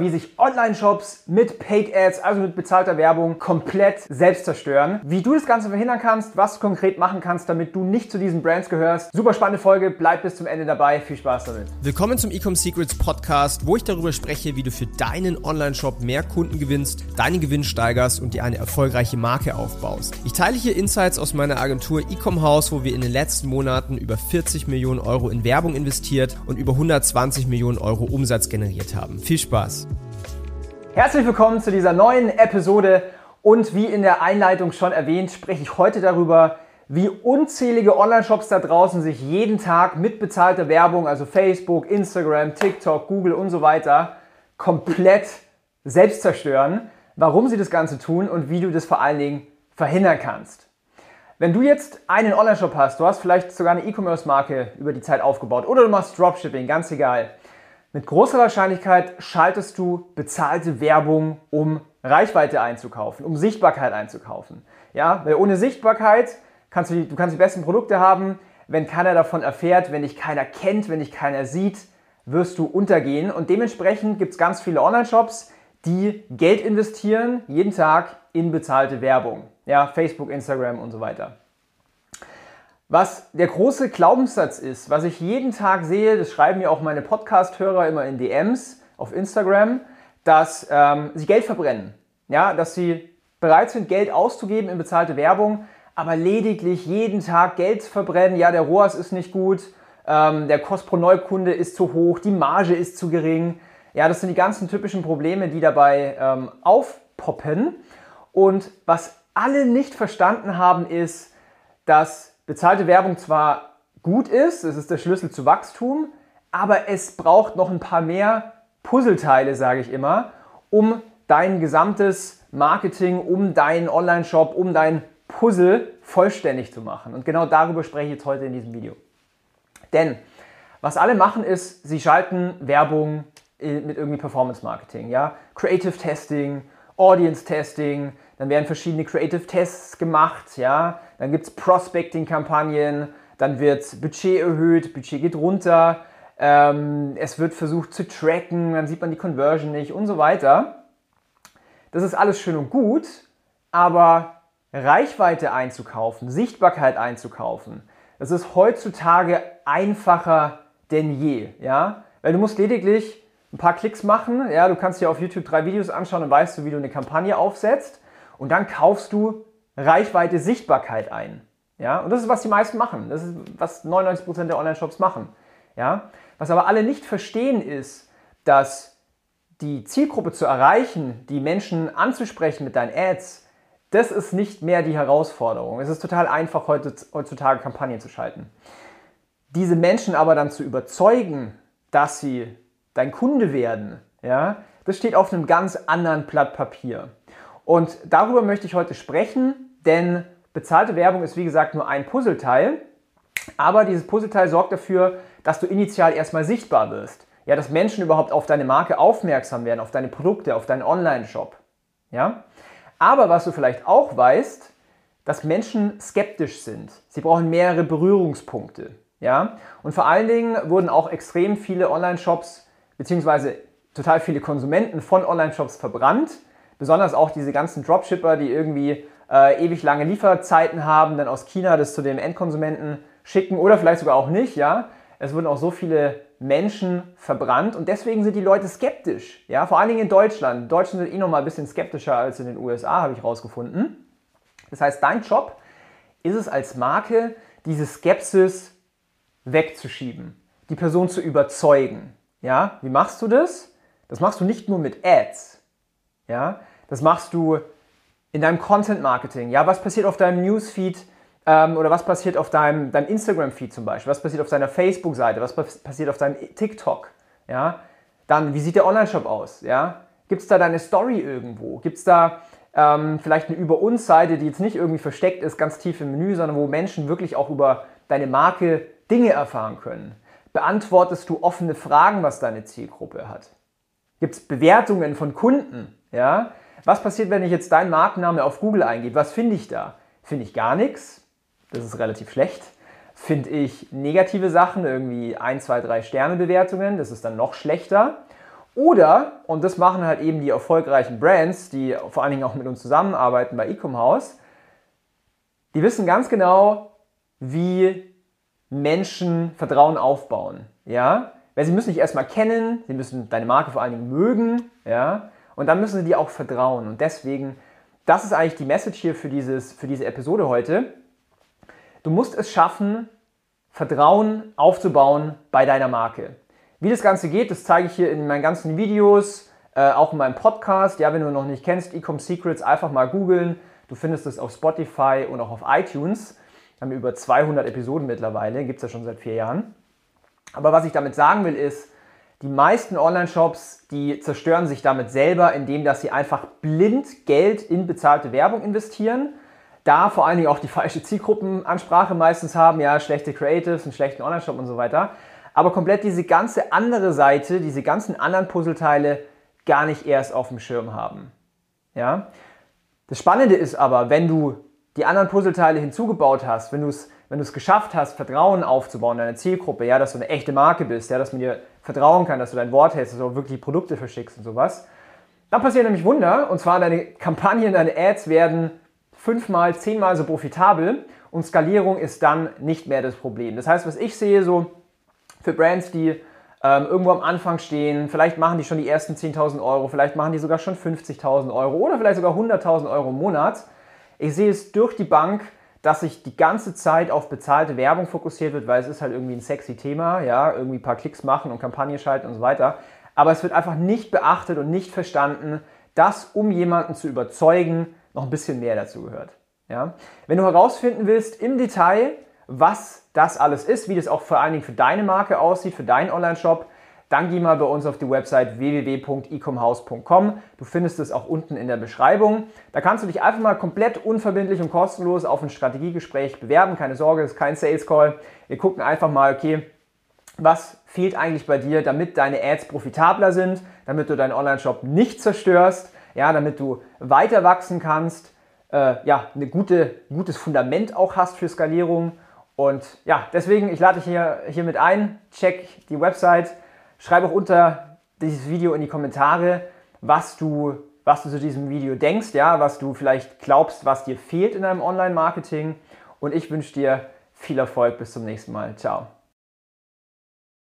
wie sich Online-Shops mit Paid Ads, also mit bezahlter Werbung, komplett selbst zerstören. Wie du das Ganze verhindern kannst, was du konkret machen kannst, damit du nicht zu diesen Brands gehörst. Super spannende Folge, bleib bis zum Ende dabei. Viel Spaß damit. Willkommen zum Ecom Secrets Podcast, wo ich darüber spreche, wie du für deinen Online-Shop mehr Kunden gewinnst, deinen Gewinn steigerst und dir eine erfolgreiche Marke aufbaust. Ich teile hier Insights aus meiner Agentur Ecom House, wo wir in den letzten Monaten über 40 Millionen Euro in Werbung investiert und über 120 Millionen Euro Umsatz generiert haben. Viel Spaß! Herzlich willkommen zu dieser neuen Episode und wie in der Einleitung schon erwähnt, spreche ich heute darüber, wie unzählige Online-Shops da draußen sich jeden Tag mit bezahlter Werbung, also Facebook, Instagram, TikTok, Google und so weiter, komplett selbst zerstören, warum sie das Ganze tun und wie du das vor allen Dingen verhindern kannst. Wenn du jetzt einen Online-Shop hast, du hast vielleicht sogar eine E-Commerce-Marke über die Zeit aufgebaut oder du machst Dropshipping, ganz egal mit großer Wahrscheinlichkeit schaltest du bezahlte Werbung, um Reichweite einzukaufen, um Sichtbarkeit einzukaufen. Ja, weil ohne Sichtbarkeit kannst du, die, du kannst die besten Produkte haben, wenn keiner davon erfährt, wenn dich keiner kennt, wenn dich keiner sieht, wirst du untergehen. Und dementsprechend gibt es ganz viele Online-Shops, die Geld investieren, jeden Tag in bezahlte Werbung. Ja, Facebook, Instagram und so weiter. Was der große Glaubenssatz ist, was ich jeden Tag sehe, das schreiben mir auch meine Podcast-Hörer immer in DMs auf Instagram, dass ähm, sie Geld verbrennen. Ja, dass sie bereit sind, Geld auszugeben in bezahlte Werbung, aber lediglich jeden Tag Geld verbrennen. Ja, der ROAS ist nicht gut, ähm, der Kost pro Neukunde ist zu hoch, die Marge ist zu gering. Ja, das sind die ganzen typischen Probleme, die dabei ähm, aufpoppen. Und was alle nicht verstanden haben, ist, dass bezahlte Werbung zwar gut ist, es ist der Schlüssel zu Wachstum, aber es braucht noch ein paar mehr Puzzleteile, sage ich immer, um dein gesamtes Marketing, um deinen Online-Shop, um dein Puzzle vollständig zu machen. Und genau darüber spreche ich jetzt heute in diesem Video. Denn was alle machen ist, sie schalten Werbung mit irgendwie Performance Marketing, ja, Creative Testing, Audience Testing, dann werden verschiedene Creative Tests gemacht, ja, dann gibt es Prospecting-Kampagnen, dann wird Budget erhöht, Budget geht runter, ähm, es wird versucht zu tracken, dann sieht man die Conversion nicht und so weiter. Das ist alles schön und gut, aber Reichweite einzukaufen, Sichtbarkeit einzukaufen, das ist heutzutage einfacher denn je, ja, weil du musst lediglich ein paar Klicks machen. Ja, du kannst dir auf YouTube drei Videos anschauen und weißt du, wie du eine Kampagne aufsetzt. Und dann kaufst du Reichweite, Sichtbarkeit ein. Ja, und das ist, was die meisten machen. Das ist, was 99% der Online-Shops machen. Ja, was aber alle nicht verstehen ist, dass die Zielgruppe zu erreichen, die Menschen anzusprechen mit deinen Ads, das ist nicht mehr die Herausforderung. Es ist total einfach, heutzutage Kampagnen zu schalten. Diese Menschen aber dann zu überzeugen, dass sie dein Kunde werden, ja, das steht auf einem ganz anderen Blatt Papier. Und darüber möchte ich heute sprechen, denn bezahlte Werbung ist wie gesagt nur ein Puzzleteil, aber dieses Puzzleteil sorgt dafür, dass du initial erstmal sichtbar wirst. Ja, dass Menschen überhaupt auf deine Marke aufmerksam werden, auf deine Produkte, auf deinen Online-Shop. Ja? Aber was du vielleicht auch weißt, dass Menschen skeptisch sind. Sie brauchen mehrere Berührungspunkte. Ja? Und vor allen Dingen wurden auch extrem viele Online-Shops beziehungsweise total viele Konsumenten von Online-Shops verbrannt. Besonders auch diese ganzen Dropshipper, die irgendwie äh, ewig lange Lieferzeiten haben, dann aus China das zu dem Endkonsumenten schicken oder vielleicht sogar auch nicht, ja. Es wurden auch so viele Menschen verbrannt und deswegen sind die Leute skeptisch, ja. Vor allen Dingen in Deutschland. Die Deutschen sind eh noch mal ein bisschen skeptischer als in den USA, habe ich rausgefunden. Das heißt, dein Job ist es als Marke, diese Skepsis wegzuschieben, die Person zu überzeugen. Ja, wie machst du das? Das machst du nicht nur mit Ads. Ja, das machst du in deinem Content Marketing. Ja, was passiert auf deinem Newsfeed ähm, oder was passiert auf deinem, deinem Instagram Feed zum Beispiel? Was passiert auf deiner Facebook Seite? Was passiert auf deinem TikTok? Ja, dann wie sieht der Online-Shop aus? Ja, gibt es da deine Story irgendwo? Gibt es da ähm, vielleicht eine Über uns Seite, die jetzt nicht irgendwie versteckt ist, ganz tief im Menü, sondern wo Menschen wirklich auch über deine Marke Dinge erfahren können? Beantwortest du offene Fragen, was deine Zielgruppe hat? Gibt es Bewertungen von Kunden? Ja? Was passiert, wenn ich jetzt deinen Markenname auf Google eingebe? Was finde ich da? Finde ich gar nichts. Das ist relativ schlecht. Finde ich negative Sachen, irgendwie 1, 2, 3 Sterne Bewertungen, das ist dann noch schlechter. Oder, und das machen halt eben die erfolgreichen Brands, die vor allen Dingen auch mit uns zusammenarbeiten bei Ecom House, die wissen ganz genau, wie Menschen Vertrauen aufbauen. Ja? Weil sie müssen dich erstmal kennen, sie müssen deine Marke vor allen Dingen mögen, ja, und dann müssen sie dir auch vertrauen. Und deswegen, das ist eigentlich die Message hier für, dieses, für diese Episode heute. Du musst es schaffen, Vertrauen aufzubauen bei deiner Marke. Wie das Ganze geht, das zeige ich hier in meinen ganzen Videos, äh, auch in meinem Podcast. Ja, wenn du noch nicht kennst, Ecom Secrets, einfach mal googeln. Du findest es auf Spotify und auch auf iTunes. Wir haben über 200 Episoden mittlerweile, gibt es ja schon seit vier Jahren. Aber was ich damit sagen will, ist, die meisten Online-Shops, die zerstören sich damit selber, indem dass sie einfach blind Geld in bezahlte Werbung investieren. Da vor allen Dingen auch die falsche Zielgruppenansprache meistens haben, ja, schlechte Creatives, einen schlechten Online-Shop und so weiter. Aber komplett diese ganze andere Seite, diese ganzen anderen Puzzleteile gar nicht erst auf dem Schirm haben. Ja? Das Spannende ist aber, wenn du die anderen Puzzleteile hinzugebaut hast, wenn du es wenn geschafft hast, Vertrauen aufzubauen in deine Zielgruppe, ja, dass du eine echte Marke bist, ja, dass man dir vertrauen kann, dass du dein Wort hältst, dass du auch wirklich Produkte verschickst und sowas, dann passiert nämlich Wunder. Und zwar deine Kampagnen, deine Ads werden fünfmal, zehnmal so profitabel und Skalierung ist dann nicht mehr das Problem. Das heißt, was ich sehe so für Brands, die ähm, irgendwo am Anfang stehen, vielleicht machen die schon die ersten 10.000 Euro, vielleicht machen die sogar schon 50.000 Euro oder vielleicht sogar 100.000 Euro im Monat. Ich sehe es durch die Bank, dass sich die ganze Zeit auf bezahlte Werbung fokussiert wird, weil es ist halt irgendwie ein sexy Thema, ja, irgendwie ein paar Klicks machen und Kampagne schalten und so weiter. Aber es wird einfach nicht beachtet und nicht verstanden, dass um jemanden zu überzeugen, noch ein bisschen mehr dazu gehört. Ja? Wenn du herausfinden willst im Detail, was das alles ist, wie das auch vor allen Dingen für deine Marke aussieht, für deinen Online-Shop, dann geh mal bei uns auf die Website www.ecomhouse.com. Du findest es auch unten in der Beschreibung. Da kannst du dich einfach mal komplett unverbindlich und kostenlos auf ein Strategiegespräch bewerben. Keine Sorge, das ist kein Sales Call. Wir gucken einfach mal, okay, was fehlt eigentlich bei dir, damit deine Ads profitabler sind, damit du deinen Online-Shop nicht zerstörst, ja, damit du weiter wachsen kannst, äh, ja, ein gute, gutes Fundament auch hast für Skalierung. Und ja, deswegen, ich lade dich hier, hier mit ein, check die Website Schreib auch unter dieses Video in die Kommentare, was du, was du zu diesem Video denkst, ja, was du vielleicht glaubst, was dir fehlt in deinem Online-Marketing. Und ich wünsche dir viel Erfolg. Bis zum nächsten Mal. Ciao.